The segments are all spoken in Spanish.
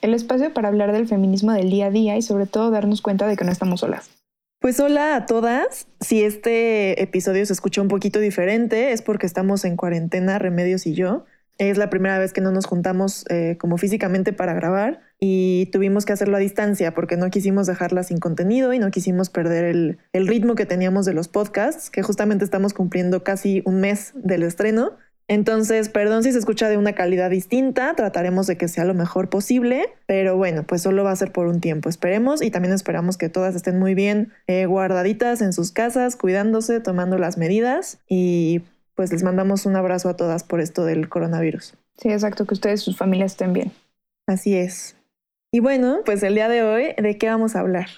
El espacio para hablar del feminismo del día a día y sobre todo darnos cuenta de que no estamos solas. Pues hola a todas. Si este episodio se escucha un poquito diferente es porque estamos en cuarentena, Remedios y yo. Es la primera vez que no nos juntamos eh, como físicamente para grabar y tuvimos que hacerlo a distancia porque no quisimos dejarla sin contenido y no quisimos perder el, el ritmo que teníamos de los podcasts, que justamente estamos cumpliendo casi un mes del estreno. Entonces, perdón si se escucha de una calidad distinta, trataremos de que sea lo mejor posible, pero bueno, pues solo va a ser por un tiempo, esperemos, y también esperamos que todas estén muy bien eh, guardaditas en sus casas, cuidándose, tomando las medidas, y pues les mandamos un abrazo a todas por esto del coronavirus. Sí, exacto, que ustedes y sus familias estén bien. Así es. Y bueno, pues el día de hoy, ¿de qué vamos a hablar?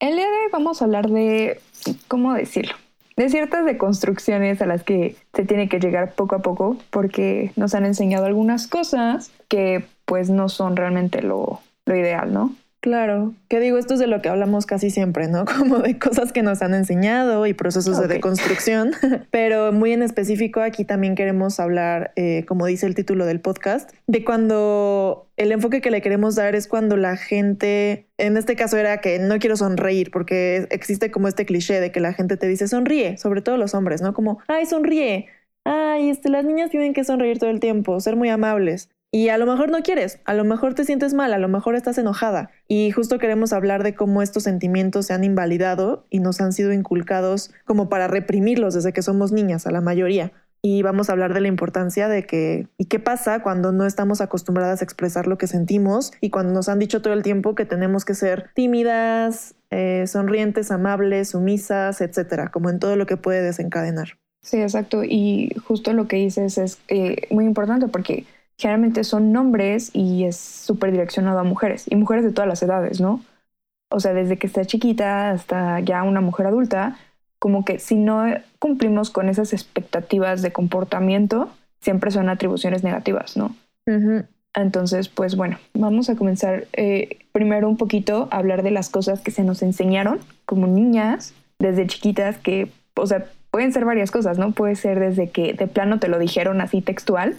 El día de hoy vamos a hablar de, ¿cómo decirlo? De ciertas deconstrucciones a las que se tiene que llegar poco a poco porque nos han enseñado algunas cosas que pues no son realmente lo, lo ideal, ¿no? Claro, que digo, esto es de lo que hablamos casi siempre, ¿no? Como de cosas que nos han enseñado y procesos de deconstrucción, pero muy en específico aquí también queremos hablar, eh, como dice el título del podcast, de cuando el enfoque que le queremos dar es cuando la gente, en este caso era que no quiero sonreír, porque existe como este cliché de que la gente te dice sonríe, sobre todo los hombres, ¿no? Como, ay, sonríe, ay, este, las niñas tienen que sonreír todo el tiempo, ser muy amables. Y a lo mejor no quieres, a lo mejor te sientes mal, a lo mejor estás enojada. Y justo queremos hablar de cómo estos sentimientos se han invalidado y nos han sido inculcados como para reprimirlos desde que somos niñas, a la mayoría. Y vamos a hablar de la importancia de que, ¿y qué pasa cuando no estamos acostumbradas a expresar lo que sentimos? Y cuando nos han dicho todo el tiempo que tenemos que ser tímidas, eh, sonrientes, amables, sumisas, etcétera, como en todo lo que puede desencadenar. Sí, exacto. Y justo lo que dices es eh, muy importante porque generalmente son nombres y es súper direccionado a mujeres y mujeres de todas las edades, ¿no? O sea, desde que está chiquita hasta ya una mujer adulta, como que si no cumplimos con esas expectativas de comportamiento, siempre son atribuciones negativas, ¿no? Entonces, pues bueno, vamos a comenzar eh, primero un poquito a hablar de las cosas que se nos enseñaron como niñas desde chiquitas, que, o sea, pueden ser varias cosas, ¿no? Puede ser desde que de plano te lo dijeron así textual,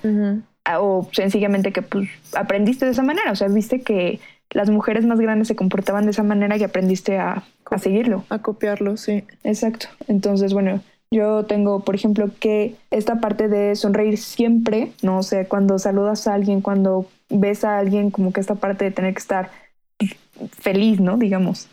o sencillamente que pues aprendiste de esa manera, o sea, viste que las mujeres más grandes se comportaban de esa manera y aprendiste a, a seguirlo. A copiarlo, sí. Exacto. Entonces, bueno, yo tengo, por ejemplo, que esta parte de sonreír siempre, no o sé, cuando saludas a alguien, cuando ves a alguien, como que esta parte de tener que estar feliz, ¿no? Digamos.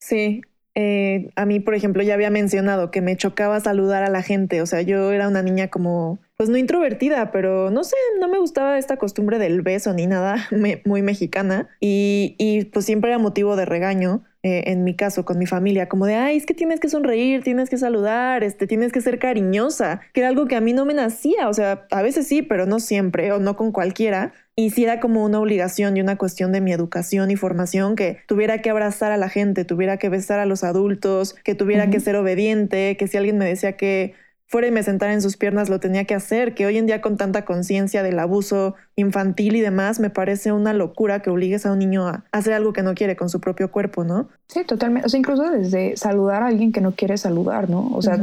Sí, eh, a mí, por ejemplo, ya había mencionado que me chocaba saludar a la gente. O sea, yo era una niña como, pues no introvertida, pero no sé, no me gustaba esta costumbre del beso ni nada, me- muy mexicana. Y, y pues siempre era motivo de regaño. eh, en mi caso, con mi familia, como de, ay, es que tienes que sonreír, tienes que saludar, este, tienes que ser cariñosa, que era algo que a mí no me nacía, o sea, a veces sí, pero no siempre, o no con cualquiera, y sí era como una obligación y una cuestión de mi educación y formación que tuviera que abrazar a la gente, tuviera que besar a los adultos, que tuviera que ser obediente, que si alguien me decía que fuera y me sentara en sus piernas lo tenía que hacer, que hoy en día con tanta conciencia del abuso infantil y demás, me parece una locura que obligues a un niño a hacer algo que no quiere con su propio cuerpo, ¿no? Sí, totalmente. O sea, incluso desde saludar a alguien que no quiere saludar, ¿no? O sea,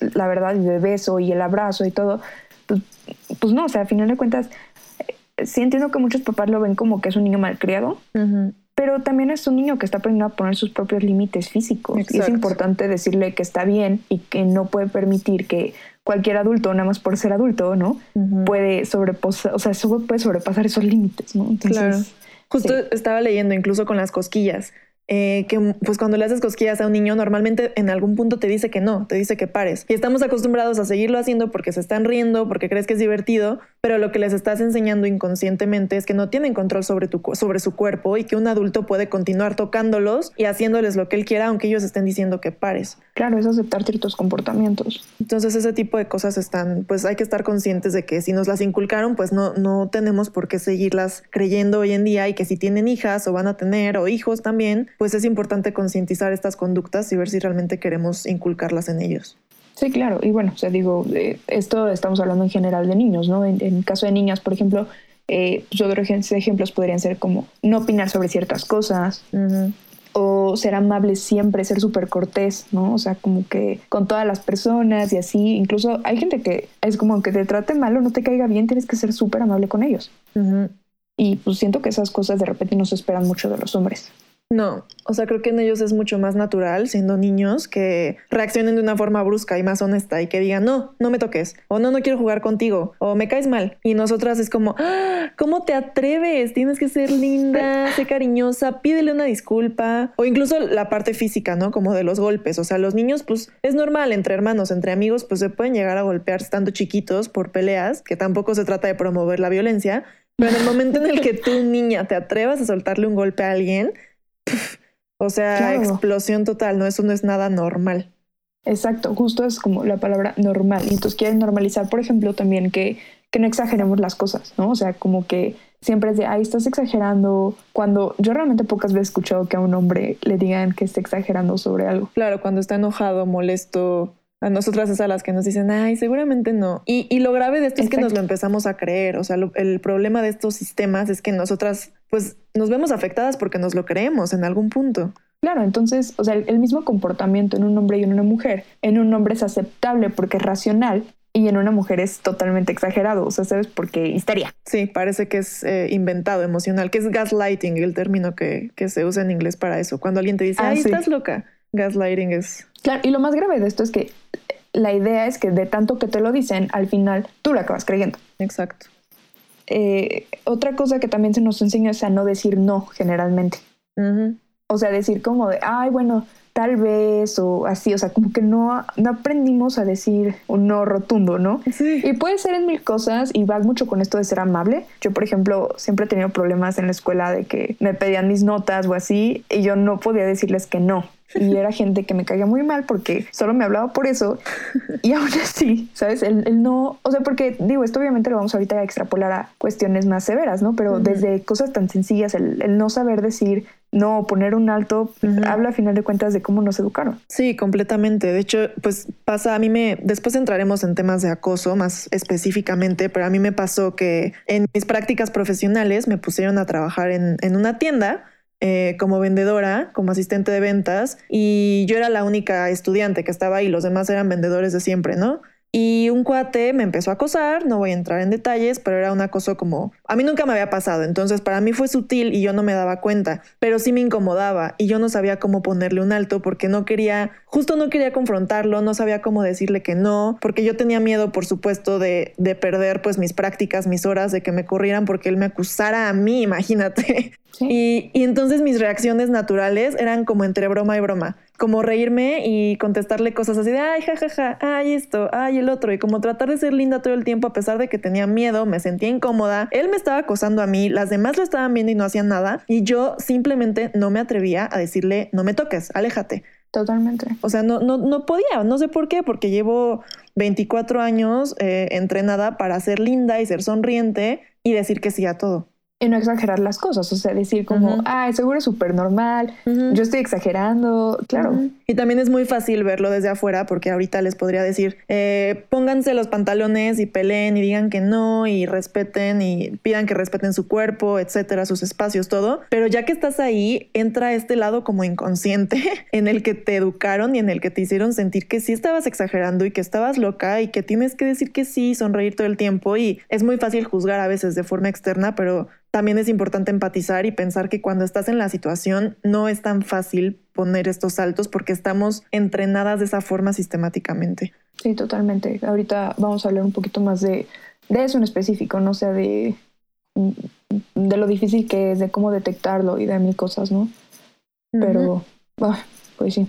la verdad, y el beso y el abrazo y todo, pues, pues no, o sea, a final de cuentas, eh, sí entiendo que muchos papás lo ven como que es un niño malcriado, Ujú. Pero también es un niño que está aprendiendo a poner sus propios límites físicos. Y es importante decirle que está bien y que no puede permitir que cualquier adulto, nada más por ser adulto, ¿no? Puede sobrepasar, o sea, puede sobrepasar esos límites, ¿no? Entonces, Claro. Justo sí. estaba leyendo incluso con las cosquillas, eh, que pues cuando le haces cosquillas a un niño normalmente en algún punto te dice que no, te dice que pares. Y estamos acostumbrados a seguirlo haciendo porque se están riendo, porque crees que es divertido, pero lo que les estás enseñando inconscientemente es que no tienen control sobre, tu, sobre su cuerpo y que un adulto puede continuar tocándolos y haciéndoles lo que él quiera, aunque ellos estén diciendo que pares. Claro, es aceptar ciertos comportamientos. Entonces ese tipo de cosas están, pues hay que estar conscientes de que si nos las inculcaron, pues no, no tenemos por qué seguirlas creyendo hoy en día y que si tienen hijas o van a tener o hijos también, pues es importante concientizar estas conductas y ver si realmente queremos inculcarlas en ellos. Sí, claro. Y bueno, o sea, digo, eh, esto estamos hablando en general de niños, ¿no? En, en caso de niñas, por ejemplo, eh, pues otros ejemplos podrían ser como no opinar sobre ciertas cosas. O ser amable siempre, ser súper cortés, ¿no? O sea, como que con todas las personas y así. Incluso hay gente que es como que te trate mal o no te caiga bien, tienes que ser súper amable con ellos. Y pues siento que esas cosas de repente no se esperan mucho de los hombres. No, o sea, creo que en ellos es mucho más natural, siendo niños, que reaccionen de una forma brusca y más honesta y que digan, no, no me toques, o no, no quiero jugar contigo, o me caes mal. Y nosotras es como, ¡Ah! ¿cómo te atreves? Tienes que ser linda, sé cariñosa, pídele una disculpa. O incluso la parte física, ¿no? Como de los golpes. O sea, los niños, pues es normal, entre hermanos, entre amigos, pues se pueden llegar a golpear estando chiquitos por peleas, que tampoco se trata de promover la violencia. Pero en el momento en el que tú, niña, te atrevas a soltarle un golpe a alguien, o sea, explosión total, ¿no? Eso no es nada normal. Exacto, justo es como la palabra normal. Y entonces quieren normalizar, por ejemplo, también que, que no exageremos las cosas, ¿no? O sea, como que siempre es de, ay, estás exagerando. Cuando yo realmente pocas veces he escuchado que a un hombre le digan que está exagerando sobre algo. Claro, cuando está enojado, molesto, a nosotras es a las que nos dicen, ay, seguramente no. Y, y lo grave de esto es que nos lo empezamos a creer. O sea, el problema de estos sistemas es que nosotras, pues, nos vemos afectadas porque nos lo creemos en algún punto. Claro, entonces, o sea, el, mismo comportamiento en un hombre y en una mujer, en un hombre es aceptable porque es racional y en una mujer es totalmente exagerado, o sea, ¿sabes? Porque histeria. Sí, parece que es eh, inventado, emocional, que es gaslighting, el término que, que, se usa en inglés para eso. Cuando alguien te dice, ah, ay, estás loca, gaslighting es... Claro, y lo más grave de esto es que la idea es que de tanto que te lo dicen, al final tú lo acabas creyendo. Exacto. Eh, otra cosa que también se nos enseña es a no decir no generalmente. O sea, decir como de, ay, bueno, tal vez o así, o sea, como que no, no aprendimos a decir un no rotundo, ¿no? Sí. Y puede ser en mil cosas y va mucho con esto de ser amable. Yo, por ejemplo, siempre he tenido problemas en la escuela de que me pedían mis notas o así y yo no podía decirles que no y era gente que me caía muy mal porque solo me hablaba por eso y aún así, ¿sabes? El, no, o sea, porque digo, esto obviamente lo vamos ahorita a extrapolar a cuestiones más severas, ¿no? Pero desde cosas tan sencillas, el, no saber decir no, poner un alto, habla a final de cuentas de cómo nos educaron. Sí, completamente. De hecho, pues pasa, a mí me, después entraremos en temas de acoso más específicamente, pero a mí me pasó que en mis prácticas profesionales me pusieron a trabajar en, en una tienda eh, como vendedora, como asistente de ventas, y yo era la única estudiante que estaba ahí, los demás eran vendedores de siempre, ¿no? Y un cuate me empezó a acosar, no voy a entrar en detalles, pero era un acoso como... A mí nunca me había pasado, entonces para mí fue sutil y yo no me daba cuenta, pero sí me incomodaba y yo no sabía cómo ponerle un alto porque no quería, justo no quería confrontarlo, no sabía cómo decirle que no, porque yo tenía miedo, por supuesto, de, de perder pues mis prácticas, mis horas, de que me corrieran porque él me acusara a mí, imagínate. Y, y entonces mis reacciones naturales eran como entre broma y broma como reírme y contestarle cosas así de, ay, jajaja, ay esto, ay el otro, y como tratar de ser linda todo el tiempo a pesar de que tenía miedo, me sentía incómoda, él me estaba acosando a mí, las demás lo estaban viendo y no hacían nada, y yo simplemente no me atrevía a decirle, no me toques, aléjate. Totalmente. O sea, no, no, no podía, no sé por qué, porque llevo 24 años eh, entrenada para ser linda y ser sonriente y decir que sí a todo y no exagerar las cosas, o sea, decir como, ay, seguro es súper normal, yo estoy exagerando, claro. Y también es muy fácil verlo desde afuera porque ahorita les podría decir, eh, pónganse los pantalones y peleen y digan que no y respeten y pidan que respeten su cuerpo, etcétera, sus espacios, todo. Pero ya que estás ahí, entra este lado como inconsciente en el que te educaron y en el que te hicieron sentir que sí estabas exagerando y que estabas loca y que tienes que decir que sí, sonreír todo el tiempo y es muy fácil juzgar a veces de forma externa, pero también es importante empatizar y pensar que cuando estás en la situación no es tan fácil poner estos saltos porque estamos entrenadas de esa forma sistemáticamente. Sí, totalmente. Ahorita vamos a hablar un poquito más de, de eso en específico, no sea, de, de lo difícil que es, de cómo detectarlo y de mil cosas, ¿no? Pero, pues sí.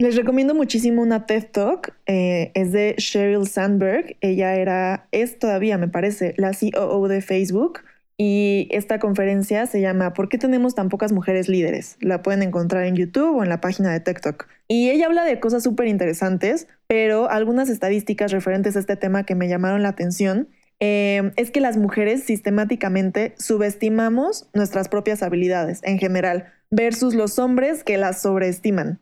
Les recomiendo muchísimo una TED Talk. eh, es de Sheryl Sandberg. Ella era, es todavía, me parece, la COO de Facebook. Y esta conferencia se llama ¿Por qué tenemos tan pocas mujeres líderes? La pueden encontrar en YouTube o en la página de TikTok. Y ella habla de cosas súper interesantes, pero algunas estadísticas referentes a este tema que me llamaron la atención eh, es que las mujeres sistemáticamente subestimamos nuestras propias habilidades en general versus los hombres que las sobreestiman.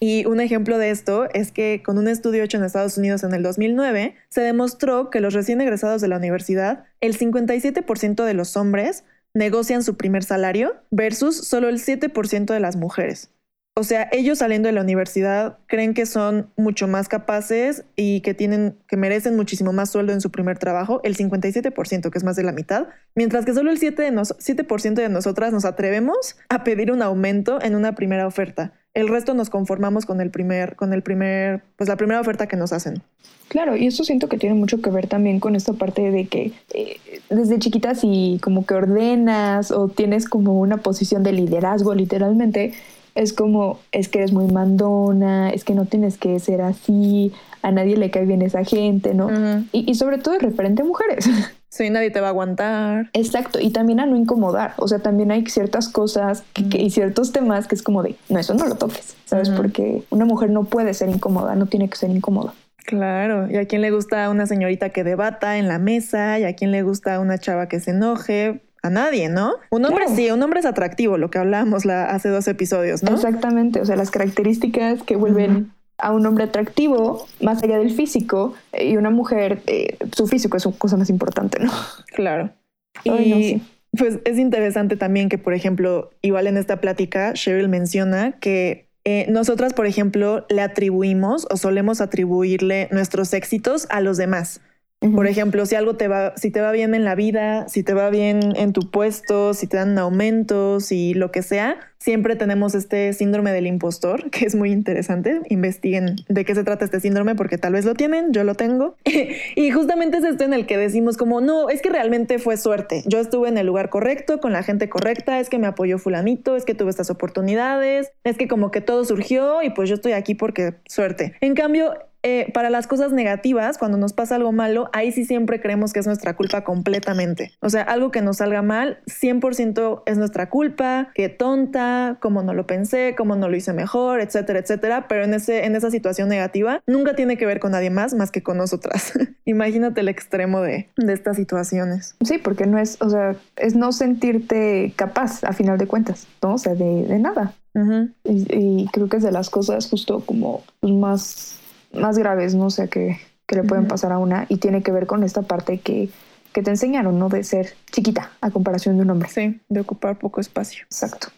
Y un ejemplo de esto es que con un estudio hecho en Estados Unidos en el 2009, se demostró que los recién egresados de la universidad, el 57% de los hombres negocian su primer salario versus solo el 7% de las mujeres. O sea, ellos saliendo de la universidad creen que son mucho más capaces y que tienen que merecen muchísimo más sueldo en su primer trabajo, el 57%, que es más de la mitad, mientras que solo el 7%, de, nos 7 de nosotras nos atrevemos a pedir un aumento en una primera oferta. El resto nos conformamos con el primer con el primer pues la primera oferta que nos hacen. Claro, y eso siento que tiene mucho que ver también con esta parte de que eh, desde chiquitas y como que ordenas o tienes como una posición de liderazgo literalmente, es como, es que eres muy mandona, es que no tienes que ser así, a nadie le cae bien esa gente, ¿no? Ujú. y, y sobre todo referente a mujeres. Sí, nadie te va a aguantar. Exacto, y también a no incomodar, o sea, también hay ciertas cosas que- que- y ciertos temas que es como de, no, eso no lo toques, ¿sabes? Porque una mujer no puede ser incómoda, no tiene que ser incómoda. Claro, y a quién le gusta una señorita que debata en la mesa, y a quién le gusta una chava que se enoje, a nadie, ¿no? Un hombre Claro. sí, un hombre es atractivo, lo que hablábamos la, hace dos episodios, ¿no? Exactamente, o sea, las características que vuelven. A un hombre atractivo, más allá del físico, eh, y una mujer, eh, su físico es su cosa más importante, ¿no? Claro. Ay, y no, sí. pues es interesante también que, por ejemplo, igual en esta plática, Cheryl menciona que eh, nosotras, por ejemplo, le atribuimos o solemos atribuirle nuestros éxitos a los demás. Por ejemplo, si algo te va, si te va bien en la vida, si te va bien en tu puesto, si te dan un aumento, si lo que sea, siempre tenemos este síndrome del impostor, que es muy interesante. Investiguen de qué se trata este síndrome, porque tal vez lo tienen, yo lo tengo. y justamente es esto en el que decimos como, no, es que realmente fue suerte. Yo estuve en el lugar correcto, con la gente correcta, es que me apoyó fulanito, es que tuve estas oportunidades, es que como que todo surgió y pues yo estoy aquí porque suerte. En cambio, eh, para las cosas negativas, cuando nos pasa algo malo, ahí sí siempre creemos que es nuestra culpa completamente. O sea, algo que nos salga mal, 100% es nuestra culpa, que tonta, como no lo pensé, como no lo hice mejor, etcétera, etcétera. Pero en, ese, en esa situación negativa, nunca tiene que ver con nadie más más que con nosotras. Imagínate el extremo de, de estas situaciones. Sí, porque no es, o sea, es no sentirte capaz a final de cuentas, ¿no? O sea, de, de nada. Y, y creo que es de las cosas justo como más, más graves, ¿no? O sea, que, que le pueden pasar a una y tiene que ver con esta parte que, que te enseñaron, ¿no? De ser chiquita a comparación de un hombre. Sí, de ocupar poco espacio. Exacto.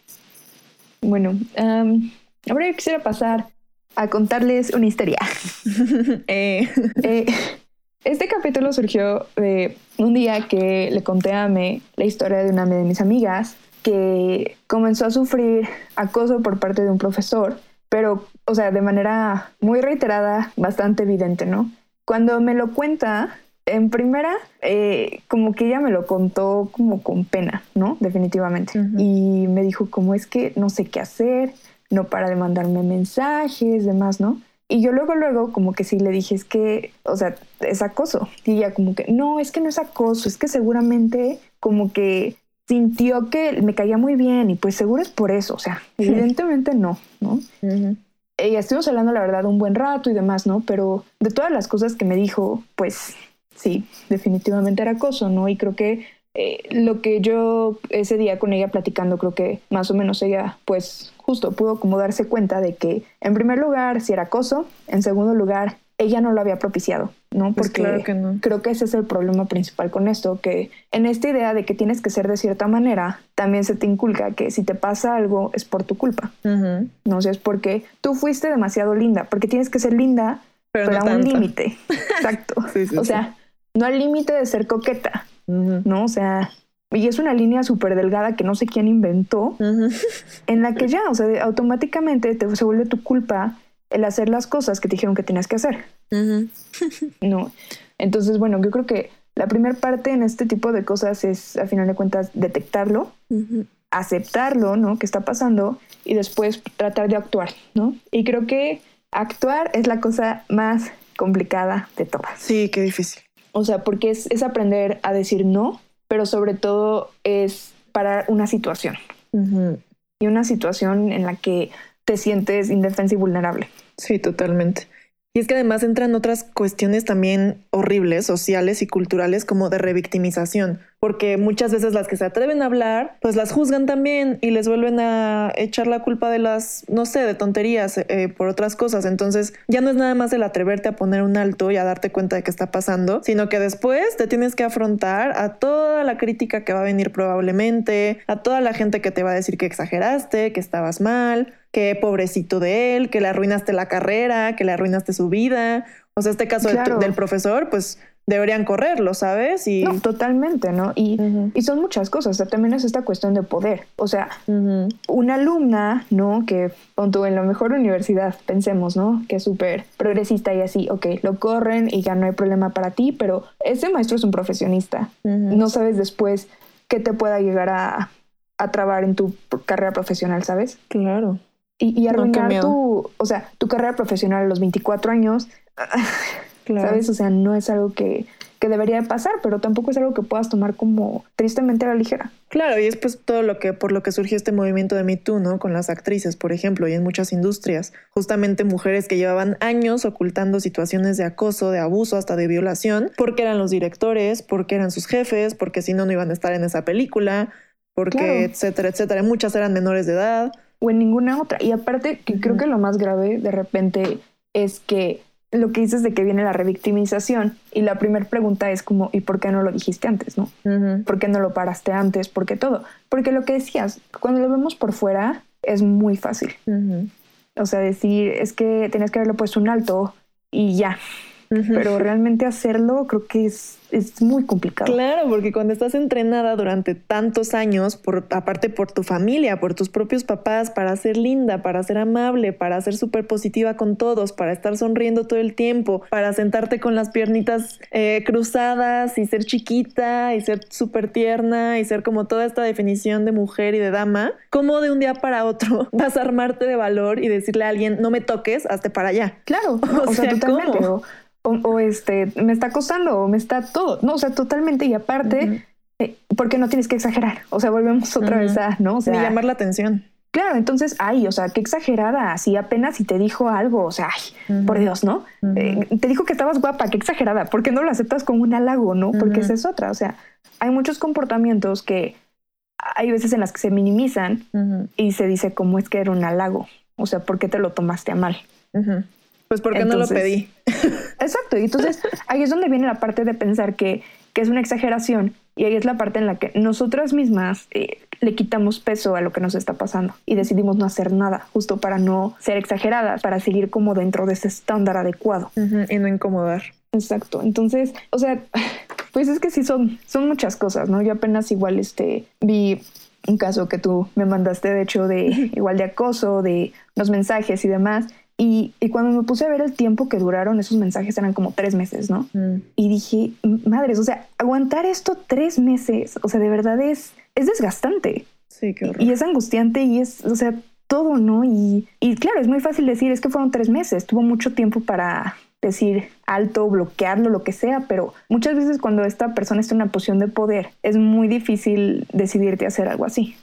Bueno, am, ahora yo quisiera pasar a contarles una historia. Eh, Eh, este capítulo surgió de un día que le conté a Me la historia de una de mis amigas que comenzó a sufrir acoso por parte de un profesor, pero, o sea, de manera muy reiterada, bastante evidente, ¿no? Cuando me lo cuenta, en primera, eh, como que ella me lo contó como con pena, ¿no? Definitivamente. Ujú. Y me dijo, como es que no sé qué hacer, no para de mandarme mensajes, demás, ¿no? Y yo luego, luego, como que sí le dije, es que, o sea, es acoso. Y ella como que, no, es que no es acoso, es que seguramente como que sintió que me caía muy bien y pues seguro es por eso, o sea, evidentemente no, ¿no? ujú. Eh, estuvimos hablando, la verdad, un buen rato y demás, ¿no? Pero de todas las cosas que me dijo, pues sí, definitivamente era acoso, ¿no? Y creo que eh, lo que yo ese día con ella platicando, creo que más o menos ella, pues justo pudo como darse cuenta de que, en primer lugar, si era acoso, en segundo lugar, ella no lo había propiciado, ¿no? Pues Porque claro que no. creo que ese es el problema principal con esto, que en esta idea de que tienes que ser de cierta manera, también se te inculca que si te pasa algo es por tu culpa. No sé, es porque tú fuiste demasiado linda, porque tienes que ser linda, Pero, pero, no a un límite. Exacto. Sí, sí, o sí. sea, no al límite de ser coqueta. ¿no? O sea, y es una línea súper delgada que no sé quién inventó, en la que ya, o sea, automáticamente te, se vuelve tu culpa el hacer las cosas que te dijeron que tenías que hacer. ¿no? Entonces, bueno, yo creo que la primera parte en este tipo de cosas es, a final de cuentas, detectarlo, aceptarlo, ¿no? Que está pasando y después tratar de actuar, ¿no? Y creo que actuar es la cosa más complicada de todas. Sí, qué difícil. O sea, porque es, es aprender a decir no, pero sobre todo es parar una situación. Y una situación en la que te sientes indefensa y vulnerable. Sí, totalmente. Y es que además entran otras cuestiones también horribles, sociales y culturales, como de revictimización, porque muchas veces las que se atreven a hablar, pues las juzgan también y les vuelven a echar la culpa de las, no sé, de tonterías eh, por otras cosas. Entonces ya no es nada más el atreverte a poner un alto y a darte cuenta de qué está pasando, sino que después te tienes que afrontar a toda la crítica que va a venir probablemente, a toda la gente que te va a decir que exageraste, que estabas mal que pobrecito de él, que le arruinaste la carrera, que le arruinaste su vida. O sea, este caso del profesor, pues deberían correrlo, ¿sabes? Y... No, totalmente, ¿no? Y, y son muchas cosas. también es esta cuestión de poder. O sea, una alumna, ¿no? Que tú en la mejor universidad, pensemos, ¿no? Que es súper progresista y así, ok, lo corren y ya no hay problema para ti, pero ese maestro es un profesionista. No sabes después qué te pueda llegar a, a trabar en tu carrera profesional, ¿sabes? Claro. Y, y arruinar tu, o sea, tu carrera profesional a los 24 años, ¿sabes? O sea, no es algo que, que debería de pasar, pero tampoco es algo que puedas tomar como tristemente a la ligera. Claro, y es pues todo lo que, por lo que surgió este movimiento de Me Too, ¿no? Con las actrices, por ejemplo, y en muchas industrias. Justamente mujeres que llevaban años ocultando situaciones de acoso, de abuso, hasta de violación, porque eran los directores, porque eran sus jefes, porque si no, no iban a estar en esa película, porque, etcétera, etcétera. Muchas eran menores de edad o en ninguna otra. Y aparte, que creo que lo más grave de repente es que lo que dices de que viene la revictimización y la primera pregunta es como, ¿y por qué no lo dijiste antes, no? ¿Por qué no lo paraste antes? ¿Por qué todo? Porque lo que decías, cuando lo vemos por fuera es muy fácil. O sea, decir, es que tenías que haberlo puesto un alto y ya, pero realmente hacerlo creo que es, es muy complicado. Claro, porque cuando estás entrenada durante tantos años, por, aparte por tu familia, por tus propios papás, para ser linda, para ser amable, para ser súper positiva con todos, para estar sonriendo todo el tiempo, para sentarte con las piernitas eh, cruzadas y ser chiquita y ser súper tierna y ser como toda esta definición de mujer y de dama, ¿cómo de un día para otro vas a armarte de valor y decirle a alguien, no me toques, hazte para allá? Claro, o, sea, totalmente. ¿cómo? O, este, me está costando o me está todo, no, o sea, totalmente y aparte, eh, porque no tienes que exagerar, o sea, volvemos otra vez a, ¿no? O sea, llamar la atención. Claro, entonces, ay, o sea, qué exagerada, así apenas si te dijo algo, o sea, ay, por Dios, ¿no? Eh, te dijo que estabas guapa, qué exagerada, ¿por qué no lo aceptas como un halago, no? Porque esa es otra, o sea, hay muchos comportamientos que hay veces en las que se minimizan y se dice como es que era un halago, o sea, ¿por qué te lo tomaste a mal? Pues porque no lo pedí. Exacto. Y entonces ahí es donde viene la parte de pensar que, que, es una exageración. Y ahí es la parte en la que nosotras mismas eh, le quitamos peso a lo que nos está pasando y decidimos no hacer nada, justo para no ser exageradas, para seguir como dentro de ese estándar adecuado. y no incomodar. Exacto. Entonces, o sea, pues es que sí son, son muchas cosas, ¿no? Yo apenas igual este, vi un caso que tú me mandaste, de hecho, de igual de acoso, de los mensajes y demás. Y, cuando me puse a ver el tiempo que duraron esos mensajes eran como tres meses, ¿no? Mm. Y dije, madres, o sea, aguantar esto tres meses, o sea, de verdad es, es desgastante. Sí, qué Y es angustiante y es, o sea, todo, ¿no? Y, y claro, es muy fácil decir, es que fueron tres meses, tuvo mucho tiempo para decir alto, bloquearlo, lo que sea, pero muchas veces cuando esta persona está en una posición de poder, es muy difícil decidirte hacer algo así.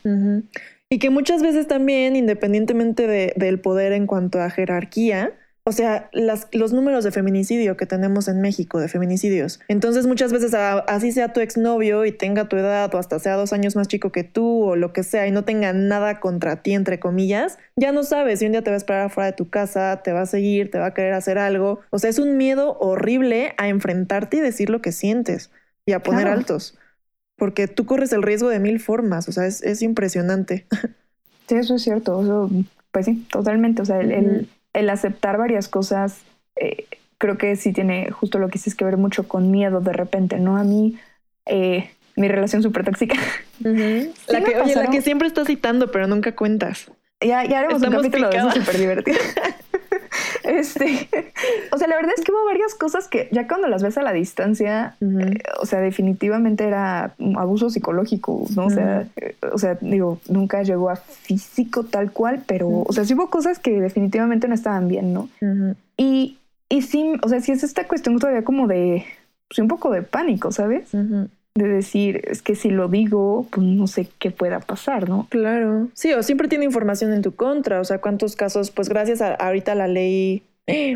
Y que muchas veces también, independientemente del poder en cuanto a jerarquía, o sea, las, los números de feminicidio que tenemos en México, de feminicidios. Entonces muchas veces así sea tu exnovio y tenga tu edad o hasta sea dos años más chico que tú o lo que sea y no tenga nada contra ti, entre comillas, ya no sabes si un día te va a esperar afuera de tu casa, te va a seguir, te va a querer hacer algo. O sea, es un miedo horrible a enfrentarte y decir lo que sientes y a poner altos porque tú corres el riesgo de mil formas, o sea, es, impresionante. Sí, eso es cierto, pues sí, totalmente, o sea, el, aceptar varias cosas, eh, creo que sí tiene justo lo que dices que ver mucho con miedo de repente, ¿no? A mí, eh, mi relación súper tóxica. la, que, oye, la que siempre estás citando, pero nunca cuentas. Ya, ya haremos un capítulo de eso súper divertido. este, o sea, la verdad es que hubo varias cosas que ya cuando las ves a la distancia, eh, o sea, definitivamente era abuso psicológico, ¿no? O sea, eh, o sea, digo, nunca llegó a físico tal cual, pero, o sea, sí hubo cosas que definitivamente no estaban bien, ¿no? Y, y sí, o sea, sí es esta cuestión todavía como de, pues, un poco de pánico, ¿sabes? De decir, es que si lo digo, pues no sé qué pueda pasar, ¿no? Claro. Sí, o siempre tiene información en tu contra. O sea, cuántos casos, pues gracias a ahorita a la ley,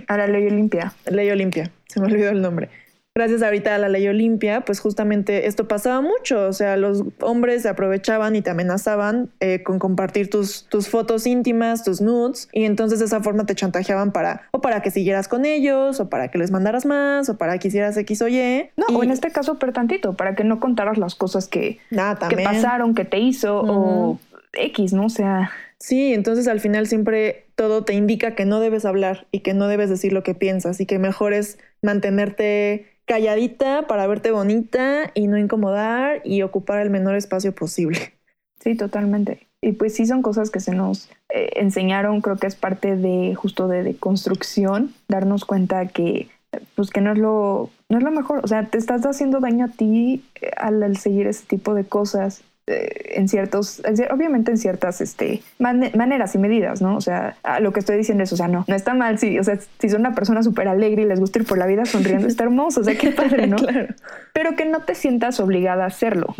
A la ley Olimpia. ley Olimpia, se me olvidó el nombre. Gracias ahorita a la ley Olimpia, pues justamente esto pasaba mucho. O sea, los hombres se aprovechaban y te amenazaban eh, con compartir tus, tus fotos íntimas, tus nudes, y entonces de esa forma te chantajeaban para, o para que siguieras con ellos, o para que les mandaras más, o para que hicieras X o Y. No, Y- o en este caso, pero tantito, para que no contaras las cosas que, Nada, que pasaron, que te hizo, o X, ¿no? O sea, Sí, entonces al final siempre todo te indica que no debes hablar y que no debes decir lo que piensas y que mejor es mantenerte calladita para verte bonita y no incomodar y ocupar el menor espacio posible. sí, totalmente. Y pues sí son cosas que se nos eh, enseñaron, creo que es parte de justo de, de construcción, darnos cuenta que pues que no es lo no es lo mejor, o sea, te estás haciendo daño a ti eh, al, seguir ese tipo de cosas en ciertos, en cier- obviamente en ciertas este, mane- maneras y medidas, ¿no? O sea, a lo que estoy diciendo es, o sea, no, no está mal, si, o sea, si son una persona súper alegre y les gusta ir por la vida sonriendo, está hermoso, o sea, qué padre, ¿no? claro. Pero que no te sientas obligada a hacerlo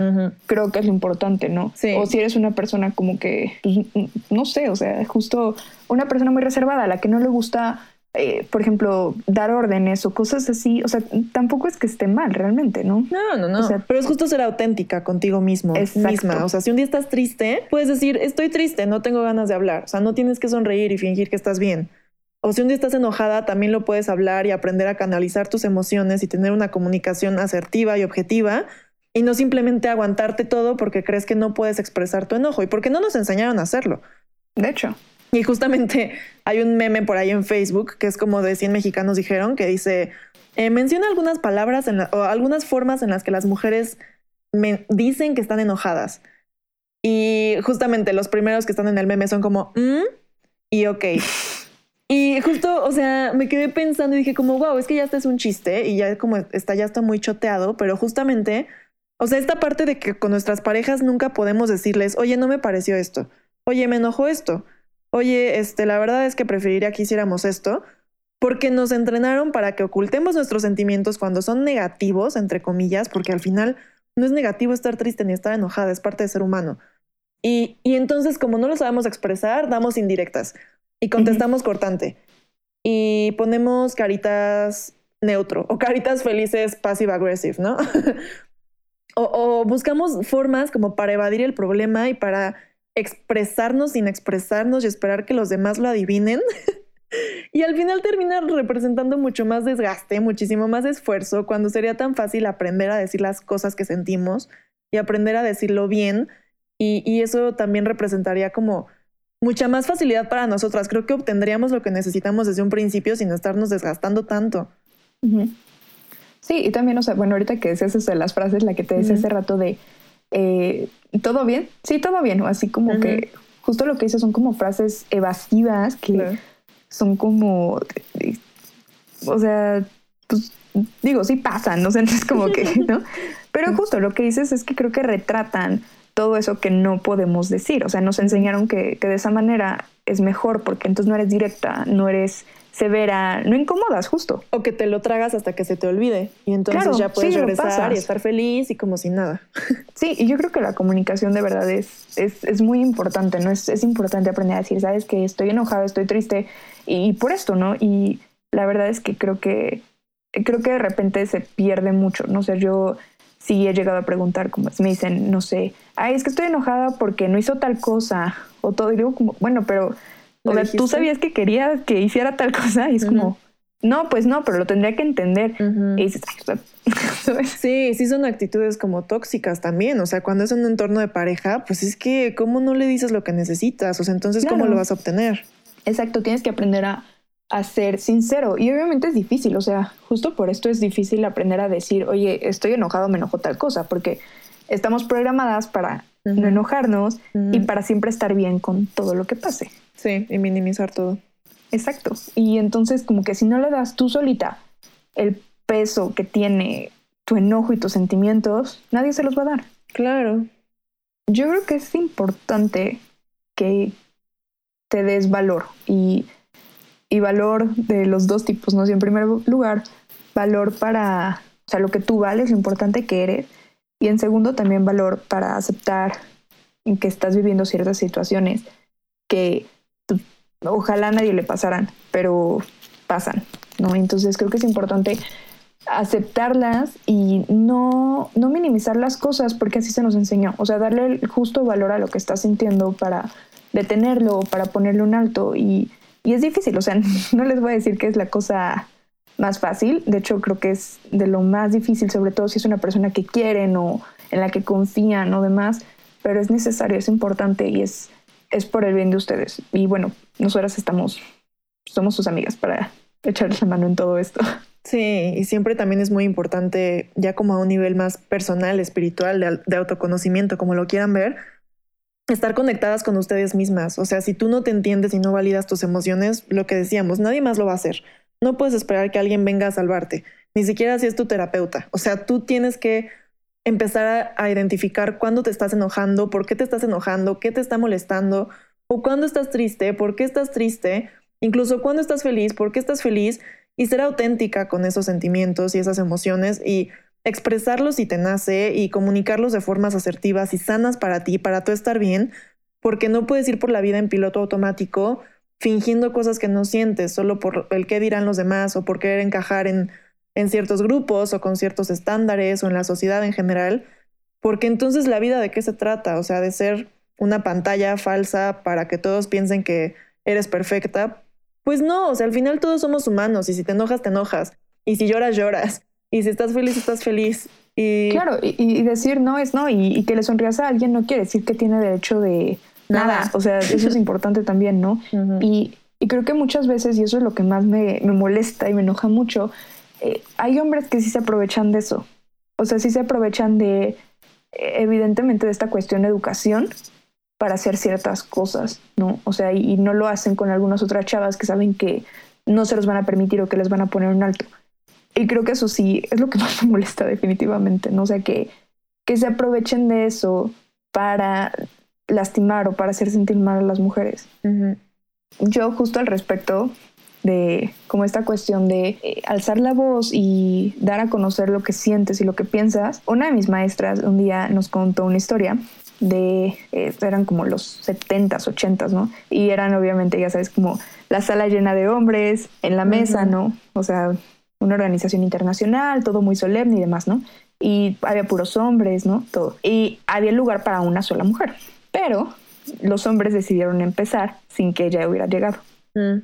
creo que es lo importante, ¿no? Sí. O si eres una persona como que, pues, no sé, o sea, justo una persona muy reservada a la que no le gusta, eh, por ejemplo, dar órdenes o cosas así, o sea, tampoco es que esté mal realmente, ¿no? No, no, no. O sea- Pero es justo ser auténtica contigo mismo, Exacto. misma. O sea, si un día estás triste, puedes decir, estoy triste, no tengo ganas de hablar. O sea, no tienes que sonreír y fingir que estás bien. O si un día estás enojada, también lo puedes hablar y aprender a canalizar tus emociones y tener una comunicación asertiva y objetiva y no simplemente aguantarte todo porque crees que no puedes expresar tu enojo y porque no nos enseñaron a hacerlo. De hecho, Y justamente hay un meme por ahí en Facebook que es como de 100 mexicanos dijeron que dice, eh, menciona algunas palabras en la- o algunas formas en las que las mujeres me dicen que están enojadas. Y justamente los primeros que están en el meme son como, "Mm", y ok. Y justo, o sea, me quedé pensando y dije como, wow, es que ya este es un chiste y ya como está, ya está muy choteado, pero justamente, o sea, esta parte de que con nuestras parejas nunca podemos decirles, oye, no me pareció esto, oye, me enojó esto, oye, este, la verdad es que preferiría que hiciéramos esto, porque nos entrenaron para que ocultemos nuestros sentimientos cuando son negativos, entre comillas, porque al final no es negativo estar triste ni estar enojada, es parte de ser humano. Y, y entonces, como no lo sabemos expresar, damos indirectas y contestamos cortante. Y ponemos caritas neutro o caritas felices passive aggressive, ¿no? o, o buscamos formas como para evadir el problema y para expresarnos sin expresarnos y esperar que los demás lo adivinen. y al final termina representando mucho más desgaste, muchísimo más esfuerzo, cuando sería tan fácil aprender a decir las cosas que sentimos y aprender a decirlo bien. Y, y eso también representaría como mucha más facilidad para nosotras. Creo que obtendríamos lo que necesitamos desde un principio sin estarnos desgastando tanto. Sí, y también, o sea, bueno, ahorita que decías eso de las frases, la que te decía hace rato de eh, ¿todo bien? Sí, todo bien, o así como que justo lo que dices son como frases evasivas que Claro. son como, o sea, pues digo, sí pasan, no sé, no es como que, ¿no? Pero justo lo que dices es que creo que retratan todo eso que no podemos decir, o sea, nos enseñaron que, que de esa manera es mejor porque entonces no eres directa, no eres severa, no incomodas, justo. O que te lo tragas hasta que se te olvide. Y entonces Claro, ya puedes sí, regresar y estar feliz y como si nada. Sí, y yo creo que la comunicación de verdad es, es, es muy importante, ¿no? Es, es importante aprender a decir, sabes que estoy enojado, estoy triste, y, por esto, ¿no? Y la verdad es que creo que creo que de repente se pierde mucho, ¿no? O sea, yo sí he llegado a preguntar, como me dicen, no sé, ay, es que estoy enojada porque no hizo tal cosa, o todo, y digo como, bueno, pero, o ¿Le sea, dijiste? tú sabías que quería que hiciera tal cosa, y es como, no, pues no, pero lo tendría que entender. Y dices. Sí, sí son actitudes como tóxicas también. O sea, cuando es un entorno de pareja, pues es que, ¿cómo no le dices lo que necesitas? O sea, entonces, ¿cómo lo vas a obtener? Exacto, tienes que aprender a, a ser sincero. Y obviamente es difícil, o sea, justo por esto es difícil aprender a decir, oye, estoy enojado, me enojo tal cosa, porque estamos programadas para no enojarnos y para siempre estar bien con todo lo que pase. Sí, y minimizar todo. exacto. Y entonces como que si no le das tú solita el peso que tiene tu enojo y tus sentimientos, nadie se los va a dar. Claro. Yo creo que es importante que te des valor y, y valor de los dos tipos, ¿no? Si en primer lugar, valor para, o sea, lo que tú vales, lo importante que eres, y en segundo también valor para aceptar que estás viviendo ciertas situaciones que ojalá a nadie le pasaran, pero pasan, ¿no? Entonces creo que es importante aceptarlas y no, no minimizar las cosas porque así se nos enseñó. O sea, darle el justo valor a lo que estás sintiendo para detenerlo, para ponerle un alto. Y, y es difícil, o sea, no les voy a decir que es la cosa más fácil. De hecho, creo que es de lo más difícil, sobre todo si es una persona que quieren o en la que confían o demás. Pero es necesario, es importante y es, es por el bien de ustedes. Y bueno, nosotras estamos, somos sus amigas para echarles la mano en todo esto. Sí, y siempre también es muy importante, ya como a un nivel más personal, espiritual, de, de, autoconocimiento, como lo quieran ver, estar conectadas con ustedes mismas. O sea, si tú no te entiendes y no validas tus emociones, lo que decíamos, nadie más lo va a hacer. No puedes esperar que alguien venga a salvarte, ni siquiera si es tu terapeuta. O sea, tú tienes que empezar a, identificar cuándo te estás enojando, por qué te estás enojando, qué te está molestando, o cuándo estás triste, por qué estás triste, incluso cuándo estás feliz, por qué estás feliz y ser auténtica con esos sentimientos y esas emociones y expresarlos si te nace y comunicarlos de formas asertivas y sanas para ti, para tú estar bien, porque no puedes ir por la vida en piloto automático fingiendo cosas que no sientes solo por el qué dirán los demás o por querer encajar en, en ciertos grupos o con ciertos estándares o en la sociedad en general, porque entonces la vida de qué se trata, o sea, de ser una pantalla falsa para que todos piensen que eres perfecta, pues no, o sea, al final todos somos humanos y si te enojas, te enojas. Y si lloras, lloras. Y si estás feliz, estás feliz. Y... Claro, y, y decir no es no. Y, y, que le sonrías a alguien no quiere decir que tiene derecho de nada. nada. O sea, eso es importante también, ¿no? Uh -huh. y, y, creo que muchas veces, y eso es lo que más me, me molesta y me enoja mucho, eh, hay hombres que sí se aprovechan de eso. O sea, sí se aprovechan de, evidentemente, de esta cuestión de educación para hacer ciertas cosas, ¿no? O sea, y, y, no lo hacen con algunas otras chavas que saben que no se los van a permitir o que les van a poner un alto. Y creo que eso sí es lo que más me molesta definitivamente, ¿no? O sea, que, que se aprovechen de eso para lastimar o para hacer sentir mal a las mujeres. Uh -huh. Yo justo al respecto de como esta cuestión de eh, alzar la voz y dar a conocer lo que sientes y lo que piensas, una de mis maestras un día nos contó una historia de, eh, eran como los 70s, 80s, ¿no? Y eran obviamente, ya sabes, como la sala llena de hombres en la mesa, uh -huh. ¿no? O sea, una organización internacional, todo muy solemne y demás, ¿no? Y había puros hombres, ¿no? Todo. Y había lugar para una sola mujer. Pero los hombres decidieron empezar sin que ella hubiera llegado. Mm.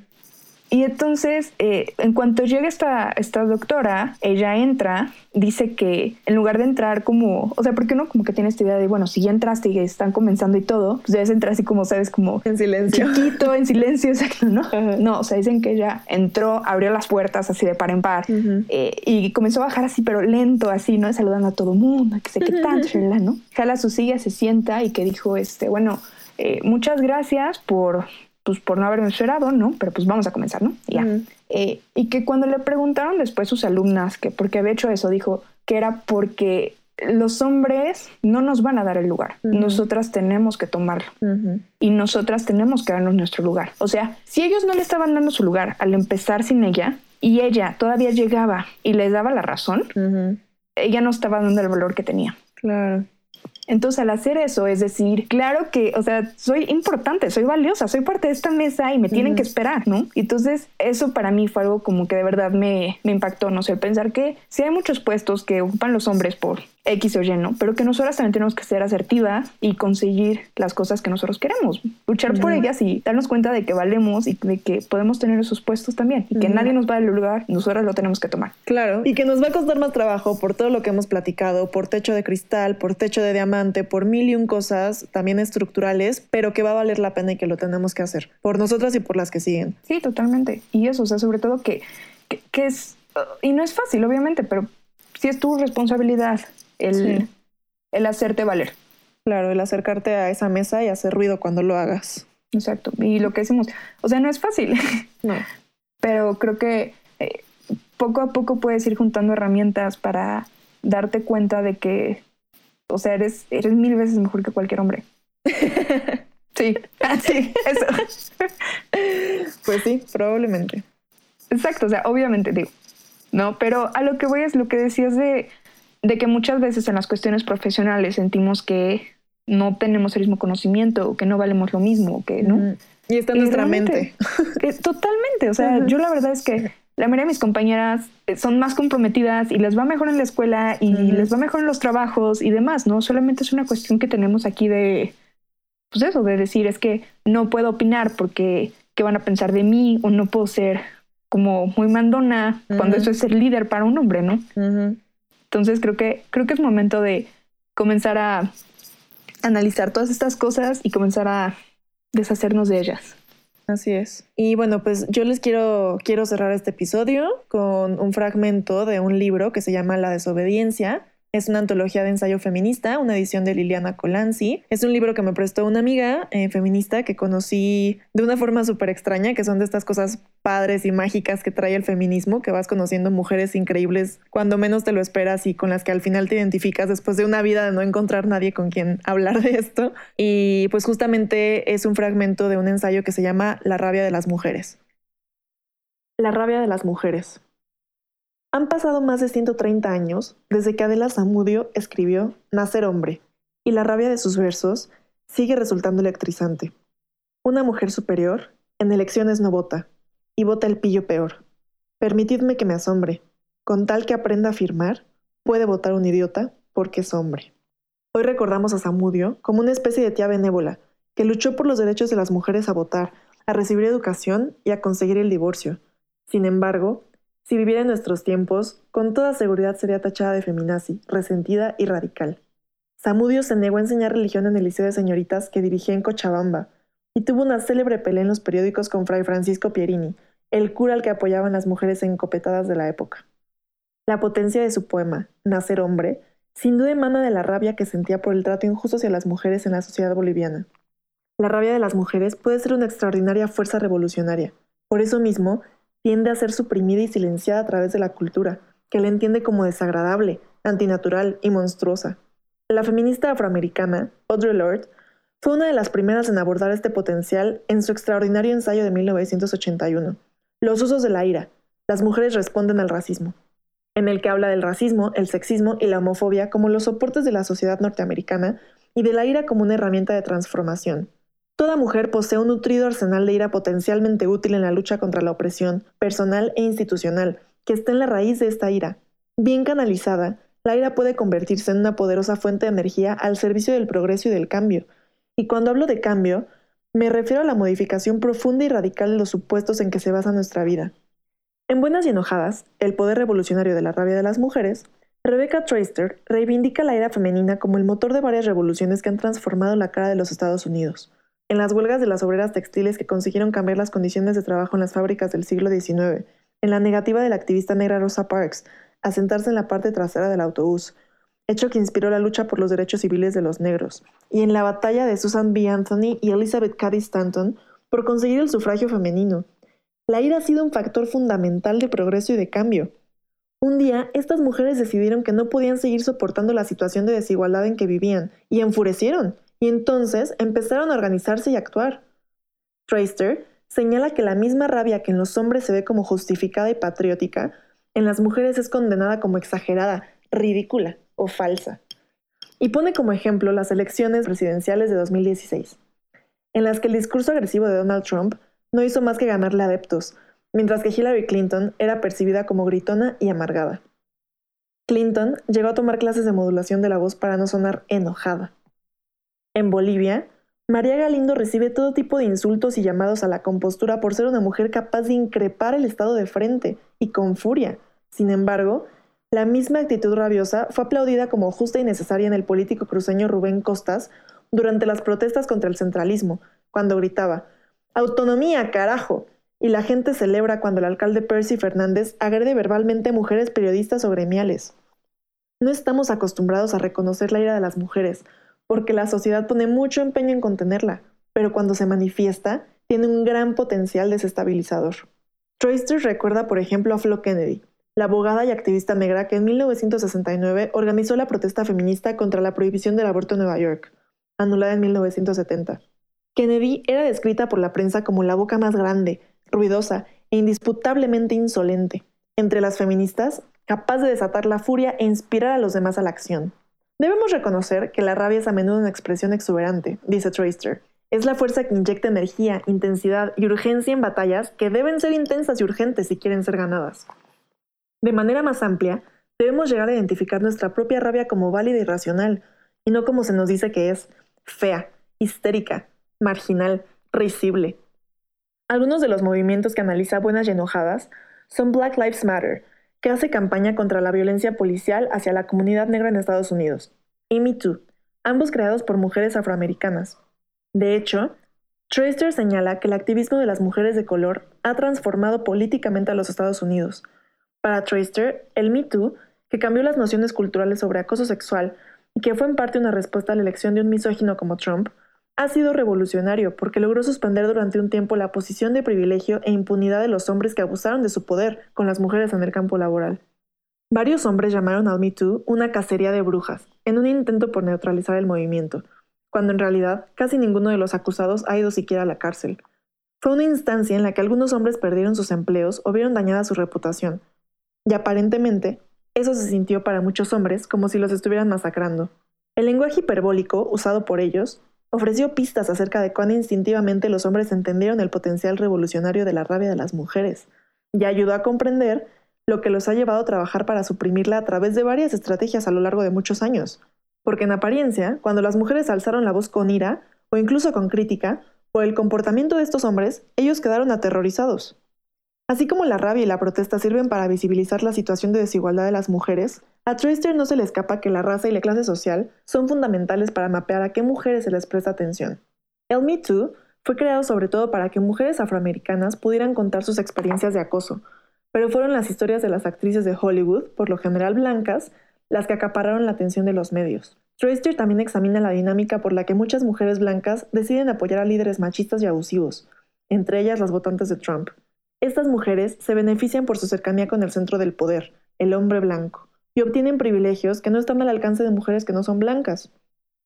Y entonces, eh, en cuanto llega esta, esta doctora, ella entra, dice que en lugar de entrar como, o sea, porque uno como que tiene esta idea de, bueno, si ya entraste y están comenzando y todo, pues debes entrar así como, sabes, como en silencio. Chiquito, en silencio, exacto, ¿no? Uh -huh. No, o sea, dicen que ella entró, abrió las puertas así de par en par uh -huh. eh, y comenzó a bajar así, pero lento, así, ¿no? Saludando a todo mundo, que sé qué tal, ¿no? Jala su silla, se sienta y que dijo, este, bueno, eh, muchas gracias por pues por no haberme esperado, ¿no? Pero pues vamos a comenzar, ¿no? Ya. Eh, y que cuando le preguntaron después sus alumnas que por qué había hecho eso, dijo que era porque los hombres no nos van a dar el lugar. Uh -huh. Nosotras tenemos que tomarlo. Uh -huh. Y nosotras tenemos que darnos nuestro lugar. O sea, si ellos no le estaban dando su lugar al empezar sin ella y ella todavía llegaba y les daba la razón, ella no estaba dando el valor que tenía. Claro. Entonces, al hacer eso, es decir, claro que, o sea, soy importante, soy valiosa, soy parte de esta mesa y me tienen que esperar, ¿no? Entonces, eso para mí fue algo como que de verdad me, me impactó, no sé, pensar que si hay muchos puestos que ocupan los hombres por X o Y, ¿no? Pero que nosotras también tenemos que ser asertivas y conseguir las cosas que nosotros queremos, luchar uh -huh. por ellas y darnos cuenta de que valemos y de que podemos tener esos puestos también y que uh -huh. nadie nos va a dar el lugar, nosotras lo tenemos que tomar. Claro, y que nos va a costar más trabajo por todo lo que hemos platicado, por techo de cristal, por techo de diamante, por mil y un cosas también estructurales, pero que va a valer la pena y que lo tenemos que hacer por nosotras y por las que siguen. Sí, totalmente. Y eso, o sea, sobre todo que, que, que es, y no es fácil, obviamente, pero sí es tu responsabilidad el, sí. el hacerte valer. Claro, el acercarte a esa mesa y hacer ruido cuando lo hagas. Exacto. Y lo que decimos, o sea, no es fácil, No. pero creo que eh, poco a poco puedes ir juntando herramientas para darte cuenta de que, o sea, eres, eres mil veces mejor que cualquier hombre. Sí, ah, sí, eso. Pues sí, probablemente. Exacto, o sea, obviamente digo, ¿no? Pero a lo que voy es lo que decías de, de que muchas veces en las cuestiones profesionales sentimos que no tenemos el mismo conocimiento o que no valemos lo mismo, o que no. Y está en nuestra mente. Eh, Totalmente, o sea, yo la verdad es que la mayoría de mis compañeras eh, son más comprometidas y les va mejor en la escuela y les va mejor en los trabajos y demás, ¿no? Solamente es una cuestión que tenemos aquí de, pues eso, de decir, es que no puedo opinar porque qué van a pensar de mí o no puedo ser como muy mandona cuando eso es ser líder para un hombre, ¿no? Entonces creo que, creo que es momento de comenzar a analizar todas estas cosas y comenzar a deshacernos de ellas. Así es. Y bueno, pues yo les quiero, quiero cerrar este episodio con un fragmento de un libro que se llama La desobediencia. Es una antología de ensayo feminista, una edición de Liliana Colanzi. Es un libro que me prestó una amiga eh, feminista que conocí de una forma súper extraña, que son de estas cosas padres y mágicas que trae el feminismo, que vas conociendo mujeres increíbles cuando menos te lo esperas y con las que al final te identificas después de una vida de no encontrar nadie con quien hablar de esto. Y pues justamente es un fragmento de un ensayo que se llama La rabia de las mujeres. La rabia de las mujeres. Han pasado más de 130 años desde que Adela Zamudio escribió Nacer hombre, y la rabia de sus versos sigue resultando electrizante. Una mujer superior en elecciones no vota, y vota el pillo peor. Permitidme que me asombre, con tal que aprenda a afirmar, puede votar un idiota porque es hombre. Hoy recordamos a Zamudio como una especie de tía benévola, que luchó por los derechos de las mujeres a votar, a recibir educación y a conseguir el divorcio. Sin embargo, si viviera en nuestros tiempos, con toda seguridad sería tachada de feminazi, resentida y radical. Zamudio se negó a enseñar religión en el Liceo de Señoritas que dirigía en Cochabamba y tuvo una célebre pelea en los periódicos con Fray Francisco Pierini, el cura al que apoyaban las mujeres encopetadas de la época. La potencia de su poema, Nacer hombre, sin duda emana de la rabia que sentía por el trato injusto hacia las mujeres en la sociedad boliviana. La rabia de las mujeres puede ser una extraordinaria fuerza revolucionaria. Por eso mismo, tiende a ser suprimida y silenciada a través de la cultura, que la entiende como desagradable, antinatural y monstruosa. La feminista afroamericana, Audre Lorde, fue una de las primeras en abordar este potencial en su extraordinario ensayo de 1981, Los usos de la ira, las mujeres responden al racismo, en el que habla del racismo, el sexismo y la homofobia como los soportes de la sociedad norteamericana y de la ira como una herramienta de transformación. Toda mujer posee un nutrido arsenal de ira potencialmente útil en la lucha contra la opresión, personal e institucional, que está en la raíz de esta ira. Bien canalizada, la ira puede convertirse en una poderosa fuente de energía al servicio del progreso y del cambio. Y cuando hablo de cambio, me refiero a la modificación profunda y radical de los supuestos en que se basa nuestra vida. En Buenas y Enojadas, el poder revolucionario de la rabia de las mujeres, Rebecca Traister reivindica la ira femenina como el motor de varias revoluciones que han transformado la cara de los Estados Unidos. En las huelgas de las obreras textiles que consiguieron cambiar las condiciones de trabajo en las fábricas del siglo XIX, en la negativa de la activista negra Rosa Parks a sentarse en la parte trasera del autobús, hecho que inspiró la lucha por los derechos civiles de los negros, y en la batalla de Susan B. Anthony y Elizabeth Cady Stanton por conseguir el sufragio femenino. La ira ha sido un factor fundamental de progreso y de cambio. Un día, estas mujeres decidieron que no podían seguir soportando la situación de desigualdad en que vivían, y enfurecieron, y entonces empezaron a organizarse y actuar. Traister señala que la misma rabia que en los hombres se ve como justificada y patriótica, en las mujeres es condenada como exagerada, ridícula o falsa. Y pone como ejemplo las elecciones presidenciales de 2016, en las que el discurso agresivo de Donald Trump no hizo más que ganarle adeptos, mientras que Hillary Clinton era percibida como gritona y amargada. Clinton llegó a tomar clases de modulación de la voz para no sonar enojada. En Bolivia, María Galindo recibe todo tipo de insultos y llamados a la compostura por ser una mujer capaz de increpar el Estado de frente y con furia. Sin embargo, la misma actitud rabiosa fue aplaudida como justa y necesaria en el político cruceño Rubén Costas durante las protestas contra el centralismo, cuando gritaba ¡Autonomía, carajo! Y la gente celebra cuando el alcalde Percy Fernández agrede verbalmente a mujeres periodistas o gremiales. No estamos acostumbrados a reconocer la ira de las mujeres, porque la sociedad pone mucho empeño en contenerla. pero cuando se manifiesta, tiene un gran potencial desestabilizador. Troyster recuerda, por ejemplo, a Flo Kennedy, la abogada y activista negra que en 1969 organizó la protesta feminista contra la prohibición del aborto en Nueva York, anulada en 1970. Kennedy era descrita por la prensa como la boca más grande, ruidosa e indisputablemente insolente. Entre las feministas, capaz de desatar la furia e inspirar a los demás a la acción. Debemos reconocer que la rabia es a menudo una expresión exuberante, dice Troyster. Es la fuerza que inyecta energía, intensidad y urgencia en batallas que deben ser intensas y urgentes si quieren ser ganadas. De manera más amplia, debemos llegar a identificar nuestra propia rabia como válida y racional, y no como se nos dice que es fea, histérica, marginal, risible. Algunos de los movimientos que analiza Buenas y Enojadas son Black Lives Matter, que hace campaña contra la violencia policial hacia la comunidad negra en Estados Unidos, y Me Too, ambos creados por mujeres afroamericanas. De hecho, Tracer señala que el activismo de las mujeres de color ha transformado políticamente a los Estados Unidos. Para Tracer, el Me Too, que cambió las nociones culturales sobre acoso sexual y que fue en parte una respuesta a la elección de un misógino como Trump, ha sido revolucionario porque logró suspender durante un tiempo la posición de privilegio e impunidad de los hombres que abusaron de su poder con las mujeres en el campo laboral. Varios hombres llamaron al Me Too una cacería de brujas, en un intento por neutralizar el movimiento, cuando en realidad casi ninguno de los acusados ha ido siquiera a la cárcel. Fue una instancia en la que algunos hombres perdieron sus empleos o vieron dañada su reputación, y aparentemente eso se sintió para muchos hombres como si los estuvieran masacrando. El lenguaje hiperbólico usado por ellos ofreció pistas acerca de cuán instintivamente los hombres entendieron el potencial revolucionario de la rabia de las mujeres, y ayudó a comprender lo que los ha llevado a trabajar para suprimirla a través de varias estrategias a lo largo de muchos años. Porque en apariencia, cuando las mujeres alzaron la voz con ira, o incluso con crítica, por el comportamiento de estos hombres, ellos quedaron aterrorizados. Así como la rabia y la protesta sirven para visibilizar la situación de desigualdad de las mujeres, a Traister no se le escapa que la raza y la clase social son fundamentales para mapear a qué mujeres se les presta atención. El Me Too fue creado sobre todo para que mujeres afroamericanas pudieran contar sus experiencias de acoso, pero fueron las historias de las actrices de Hollywood, por lo general blancas, las que acapararon la atención de los medios. Traister también examina la dinámica por la que muchas mujeres blancas deciden apoyar a líderes machistas y abusivos, entre ellas las votantes de Trump. Estas mujeres se benefician por su cercanía con el centro del poder, el hombre blanco y obtienen privilegios que no están al alcance de mujeres que no son blancas.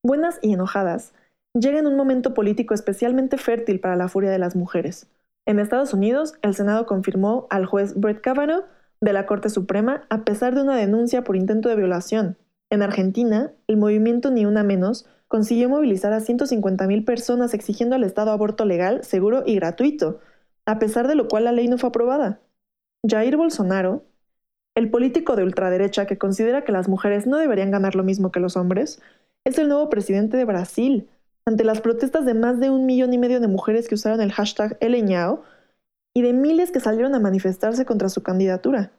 Buenas y enojadas, llega en un momento político especialmente fértil para la furia de las mujeres. En Estados Unidos, el Senado confirmó al juez Brett Kavanaugh de la Corte Suprema a pesar de una denuncia por intento de violación. En Argentina, el movimiento Ni Una Menos consiguió movilizar a 150.000 personas exigiendo al Estado aborto legal, seguro y gratuito, a pesar de lo cual la ley no fue aprobada. Jair Bolsonaro, el político de ultraderecha que considera que las mujeres no deberían ganar lo mismo que los hombres es el nuevo presidente de Brasil, ante las protestas de más de un millón y medio de mujeres que usaron el hashtag Eleñao y de miles que salieron a manifestarse contra su candidatura.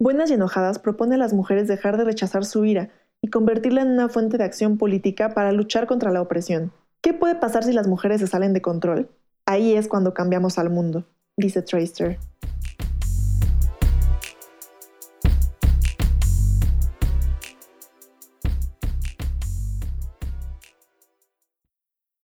Buenas y enojadas propone a las mujeres dejar de rechazar su ira y convertirla en una fuente de acción política para luchar contra la opresión. ¿Qué puede pasar si las mujeres se salen de control? Ahí es cuando cambiamos al mundo, dice Tracer.